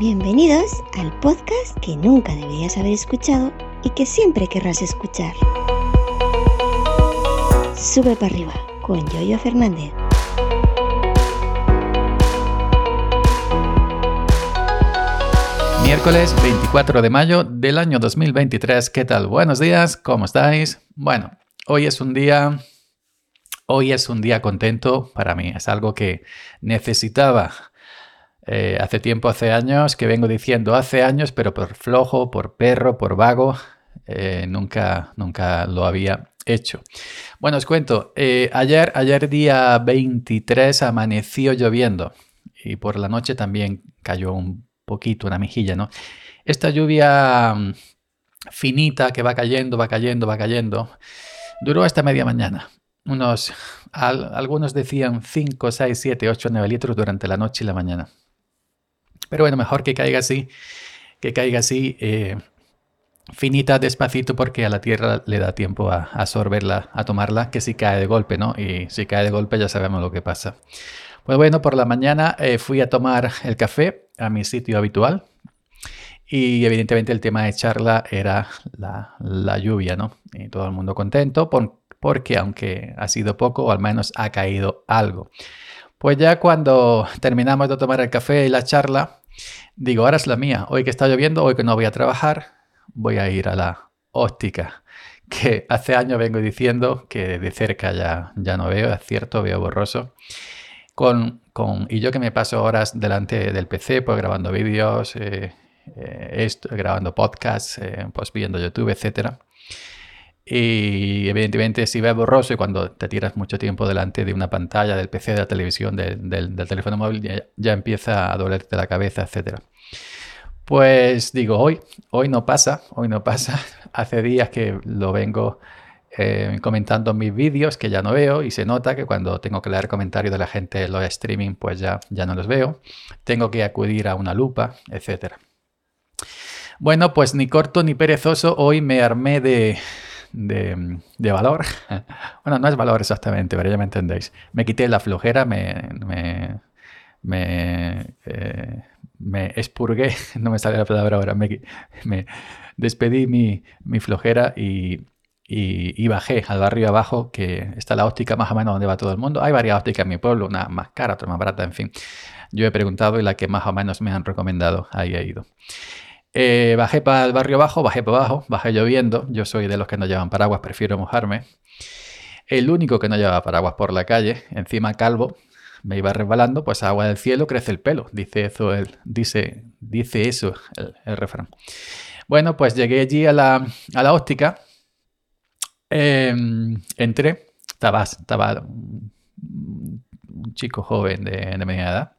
Bienvenidos al podcast que nunca deberías haber escuchado y que siempre querrás escuchar. Sube para arriba con Yoyo Fernández. Miércoles 24 de mayo del año 2023. ¿Qué tal? Buenos días, ¿cómo estáis? Bueno, hoy es un día hoy es un día contento para mí. Es algo que necesitaba. Eh, hace tiempo, hace años, que vengo diciendo hace años, pero por flojo, por perro, por vago, eh, nunca, nunca lo había hecho. Bueno, os cuento, eh, ayer, ayer día 23 amaneció lloviendo y por la noche también cayó un poquito, una mejilla, ¿no? Esta lluvia mm, finita que va cayendo, va cayendo, va cayendo, duró hasta media mañana. Unos, algunos decían 5, 6, 7, 8, 9 litros durante la noche y la mañana. Pero bueno, mejor que caiga así, que caiga así, eh, finita, despacito, porque a la tierra le da tiempo a, absorberla, a tomarla, que si cae de golpe, ¿no? Y si cae de golpe ya sabemos lo que pasa. Pues bueno, por la mañana eh, fui a tomar el café a mi sitio habitual y evidentemente el tema de charla era la, la lluvia, ¿no? Y todo el mundo contento porque aunque ha sido poco, o al menos ha caído algo. Pues ya cuando terminamos de tomar el café y la charla, digo, ahora es la mía. Hoy que está lloviendo, hoy que no voy a trabajar, voy a ir a la óptica. Que hace años vengo diciendo que de cerca ya, ya no veo, es cierto, veo borroso. Con, con, y yo que me paso horas delante del PC, pues grabando vídeos, eh, eh, grabando podcasts, eh, pues viendo YouTube, etcétera. Y evidentemente si ves borroso y cuando te tiras mucho tiempo delante de una pantalla, del PC, de la televisión, del, teléfono móvil, ya, empieza a dolerte la cabeza, etc. Pues digo, hoy, hoy no pasa, hoy no pasa. Hace días que lo vengo eh, comentando en mis vídeos que ya no veo y se nota que cuando tengo que leer comentarios de la gente en los streaming pues ya, ya no los veo. Tengo que acudir a una lupa, etc. Bueno, pues ni corto ni perezoso, hoy me armé de, de, valor. bueno, no es valor exactamente, pero ya me entendéis. Me quité la flojera, me, me, me, eh, expurgué, no me sale la palabra ahora, me, me despedí mi, mi flojera y, y, bajé al barrio abajo, que está la óptica más o menos donde va todo el mundo. Hay varias ópticas en mi pueblo, una más cara, otra más barata, en fin. Yo he preguntado y la que más o menos me han recomendado, ahí he ido. Eh, bajé para el barrio abajo, bajé para abajo, bajé lloviendo. Yo soy de los que no llevan paraguas, prefiero mojarme. El único que no llevaba paraguas por la calle, encima calvo, me iba resbalando, pues agua del cielo crece el pelo, dice eso el, dice, dice eso el, refrán. Bueno, pues llegué allí a la, a óptica, em, entré, estaba, estaba un chico joven de, de media edad,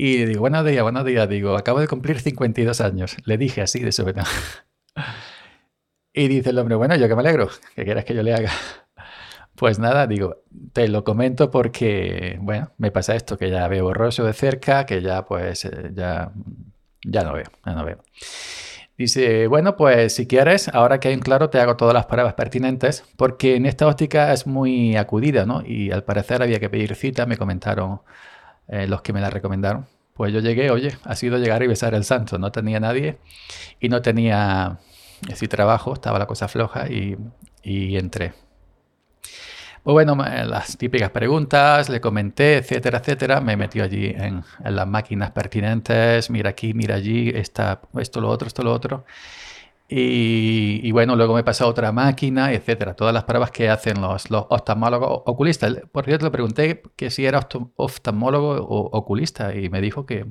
y digo, buenos días, buenos días. Digo, acabo de cumplir 52 años. Le dije así de súbito. y dice el hombre, bueno, yo que me alegro, que quieras que yo le haga. Pues nada, digo, te lo comento porque, bueno, me pasa esto, que ya veo borroso de cerca, que ya pues, eh, ya, ya no veo, ya no veo. Dice, bueno, pues si quieres, ahora que hay un claro, te hago todas las pruebas pertinentes, porque en esta óptica es muy acudida, ¿no? Y al parecer había que pedir cita, me comentaron eh, los que me la recomendaron. Pues yo llegué, oye, ha sido llegar y besar el santo. No tenía nadie y no tenía ese trabajo, estaba la cosa floja y, y entré. Pues bueno, las típicas preguntas, le comenté, etcétera, etcétera. Me metió allí en, las máquinas pertinentes, mira aquí, mira allí, está, esto, lo otro, esto, lo otro. Y, bueno, luego me pasó a otra máquina, etcétera. Todas las pruebas que hacen los, los oftalmólogos oculistas. Por cierto, le pregunté que si era oftalmólogo o oculista y me dijo que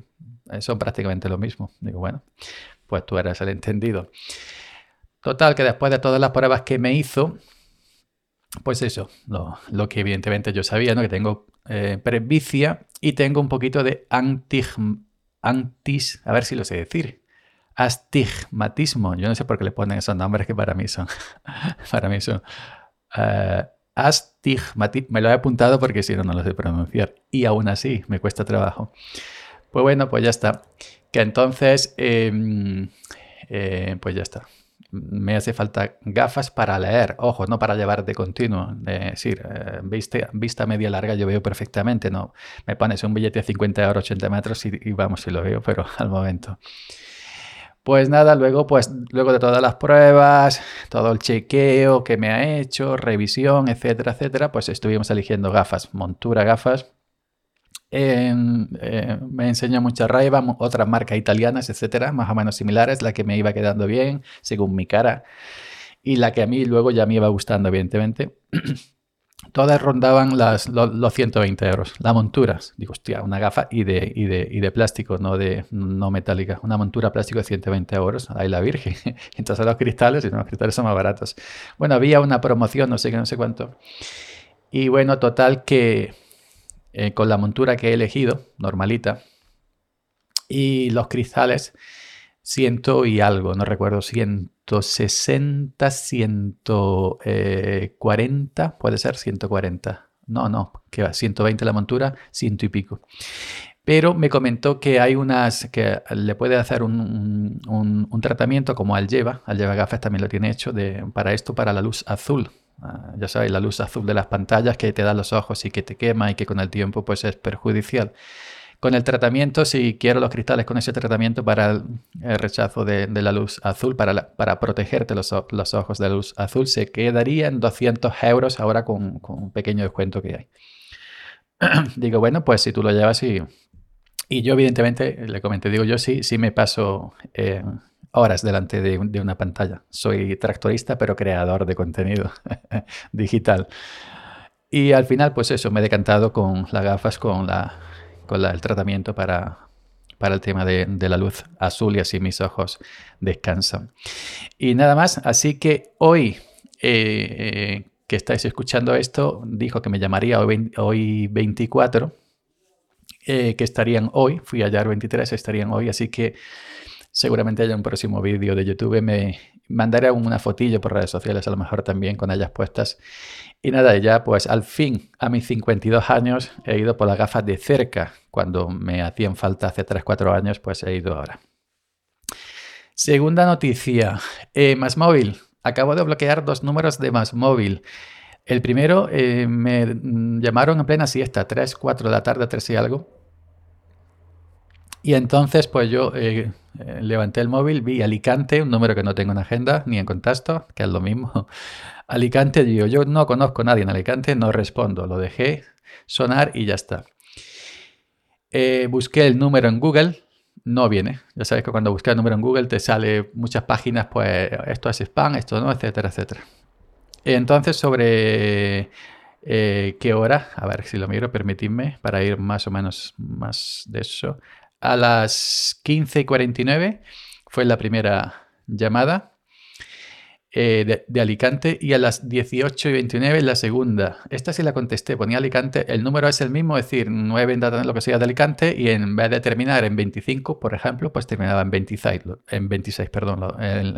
son prácticamente lo mismo. Digo, bueno, pues tú eres el entendido. Total, que después de todas las pruebas que me hizo, pues eso, lo, lo que evidentemente yo sabía, ¿no? Que tengo eh, presbicia y tengo un poquito de antig, antis, a ver si lo sé decir, astigmatismo. Yo no sé por qué le ponen esos nombres que para mí son. para mí son. Uh, astigmatismo. Me lo he apuntado porque si no, no lo sé pronunciar. Y aún así me cuesta trabajo. Pues bueno, pues ya está. Que entonces, em, eh, pues ya está. me hace falta gafas para leer, ojo, no para llevar de continuo. Es decir, eh, vista, vista, media larga yo veo perfectamente, no me pones un billete de 50 euros, 80 metros y, y vamos, si lo veo, pero al momento. Pues nada, luego, pues, luego de todas las pruebas, todo el chequeo que me ha hecho, revisión, etcétera, etcétera, pues estuvimos eligiendo gafas, montura gafas. Eh, me enseñó mucha raiva, otras marcas italianas, etcétera, más o menos similares, la que me iba quedando bien, según mi cara, y la que a mí luego ya me iba gustando, evidentemente. Todas rondaban las, los, 120 euros. La montura, digo, hostia, una gafa y de, y de, y de plástico, no, de, no metálica. Una montura plástico de 120 euros. Ahí la virgen. Entonces los cristales, y los cristales son más baratos. Bueno, había una promoción, no sé qué, no sé cuánto. Y bueno, total que eh, con la montura que he elegido, normalita, y los cristales, ciento y algo, no recuerdo, 160, 140, puede ser 140. No, no, que va, 120 la montura, ciento y pico. Pero me comentó que hay unas que le puede hacer un, tratamiento como al lleva, al lleva gafas también lo tiene hecho de, para esto, para la luz azul. Ah, ya sabéis, la luz azul de las pantallas que te da los ojos y que te quema y que con el tiempo pues es perjudicial con el tratamiento, si quiero los cristales con ese tratamiento para el, rechazo de, la luz azul, para, para protegerte los, ojos de la luz azul, se quedaría en 200 euros ahora con, un pequeño descuento que hay. digo, bueno, pues si tú lo llevas y, y yo evidentemente le comenté, digo, yo sí, sí me paso eh, horas delante de, de, una pantalla. Soy tractorista, pero creador de contenido digital. Y al final, pues eso, me he decantado con las gafas, con la, con el tratamiento para, para el tema de, la luz azul y así mis ojos descansan. Y nada más, así que hoy eh, que estáis escuchando esto, dijo que me llamaría hoy, 24, eh, que estarían hoy, fui ayer 23, estarían hoy, así que seguramente haya un próximo vídeo de YouTube, me mandaré una fotillo por redes sociales a lo mejor también con ellas puestas y nada, ya pues al fin, a mis 52 años, he ido por las gafas de cerca. Cuando me hacían falta hace 3-4 años, pues he ido ahora. Segunda noticia, eh, Más Móvil. Acabo de bloquear dos números de Más Móvil. El primero eh, me llamaron en plena siesta, 3, 4 de la tarde, 3 y algo. Y entonces, pues yo eh, levanté el móvil, vi Alicante, un número que no tengo en agenda ni en contacto, que es lo mismo. Alicante, digo, yo no conozco a nadie en Alicante, no respondo, lo dejé sonar y ya está. Eh, busqué el número en Google, no viene. Ya sabes que cuando buscas el número en Google te sale muchas páginas, pues esto es spam, esto no, etcétera, etcétera. Entonces, sobre eh, qué hora, a ver si lo miro, permitidme, para ir más o menos más de eso. A las 15.49 fue la primera llamada. Eh, de, Alicante y a las 18 y 29 la segunda. Esta sí la contesté, ponía Alicante, el número es el mismo, es decir, 9 en lo que sea de Alicante y en vez de terminar en 25, por ejemplo, pues terminaba en 26, en 26 perdón, el,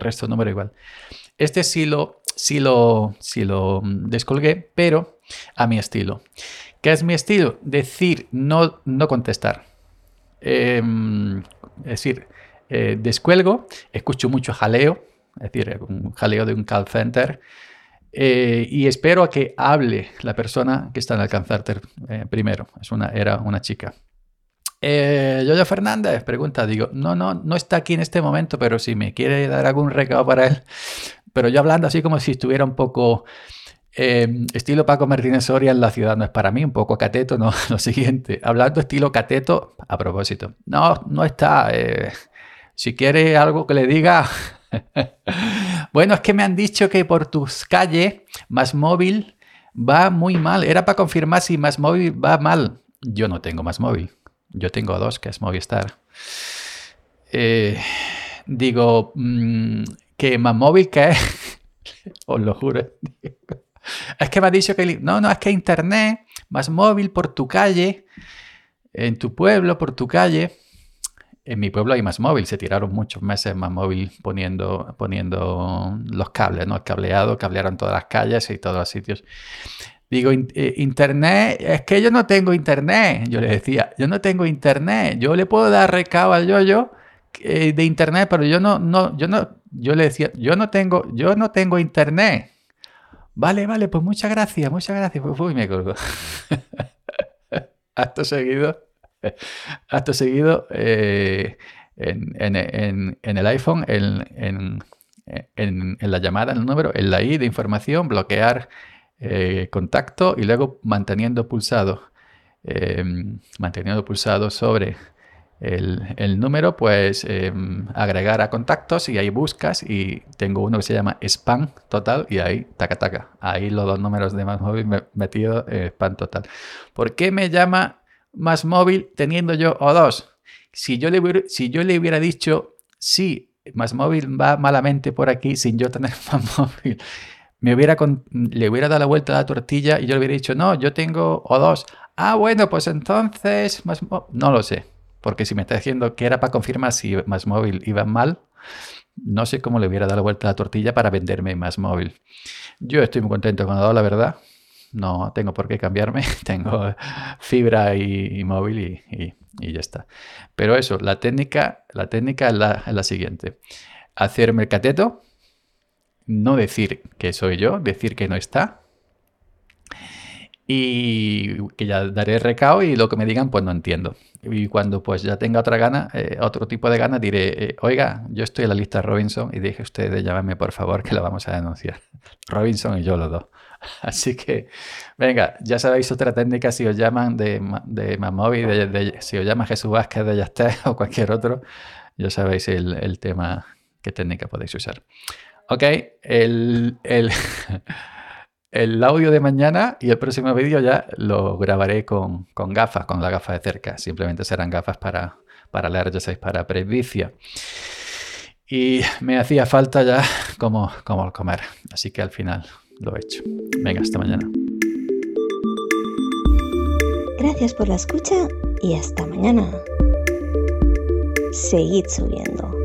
resto del número igual. Este sí lo, sí, lo, sí lo descolgué, pero a mi estilo. ¿Qué es mi estilo? Decir, no, no contestar. Em, es decir, eh, descuelgo, escucho mucho jaleo, es decir, un jaleo de un call center. Eh, y espero a que hable la persona que está en el call center eh, primero. Es una, era una chica. Yoyo Fernández pregunta, digo, no, no, no está aquí en este momento, pero si me quiere dar algún recado para él. Pero yo hablando así como si estuviera un poco estilo Paco Martínez Soria en la ciudad no es para mí, un poco cateto, no, lo siguiente. Hablando estilo cateto, a propósito, no, no está. si quiere algo que le diga, bueno, es que me han dicho que por tus calles más móvil va muy mal. Era para confirmar si más móvil va mal. Yo no tengo más móvil. Yo tengo dos, que es Movistar. Eh, digo, mm, que más móvil que es. Os lo juro. Es que me ha dicho que... No, no, es que internet, más móvil por tu calle, en tu pueblo, por tu calle en mi pueblo hay más móvil, se tiraron muchos meses más móvil poniendo, poniendo los cables, ¿no? El cableado, cablearon todas las calles y todos los sitios. Digo, eh, internet, es que yo no tengo internet. Yo le decía, yo no tengo internet. Yo le puedo dar recado al yo-yo eh, de internet, pero yo no, no, yo no, yo le decía, yo no tengo, yo no tengo internet. Vale, vale, pues muchas gracias, muchas gracias. Pues, uy, me colgó. acto seguido, acto seguido, eh, en, el iPhone, en, la llamada, en el número, en la I de información, bloquear eh, contacto y luego manteniendo pulsado, em, manteniendo pulsado sobre el, número, pues em, agregar a contactos y ahí buscas y tengo uno que se llama spam total y ahí taca taca. Ahí los dos números de más móvil metido en spam total. ¿Por qué me llama más móvil teniendo yo O2? Si yo le si yo le hubiera dicho sí, más móvil va malamente por aquí sin yo tener más móvil, me hubiera le hubiera dado la vuelta a la tortilla y yo le hubiera dicho no, yo tengo O2. Ah, bueno, pues entonces más no lo sé. Porque si me está diciendo que era para confirmar si más móvil iba mal, no sé cómo le hubiera dado la vuelta a la tortilla para venderme más móvil. Yo estoy muy contento con dado la verdad. No tengo por qué cambiarme. tengo fibra y, móvil y, ya está. Pero eso, la técnica, la técnica es la, siguiente. Hacerme el cateto, no decir que soy yo, decir que no está, y que ya daré recao y lo que me digan pues no entiendo. Y cuando pues ya tenga otra gana, eh, otro tipo de gana, diré, eh, oiga, yo estoy en la lista Robinson y dije usted de llamarme por favor que la vamos a denunciar. Robinson y yo los dos. Así que, venga, ya sabéis otra técnica si os llaman de, de Mamovi, de, si os llama Jesús Vázquez de Yasté o cualquier otro, ya sabéis el, el tema, qué técnica podéis usar. Ok, el, el el audio de mañana y el próximo vídeo ya lo grabaré con, gafas, con la gafa de cerca. Simplemente serán gafas para, para leer, ya sabéis, para presbicia. Y me hacía falta ya como, como comer. Así que al final lo he hecho. Venga, hasta mañana. Gracias por la escucha y hasta mañana. Seguid subiendo.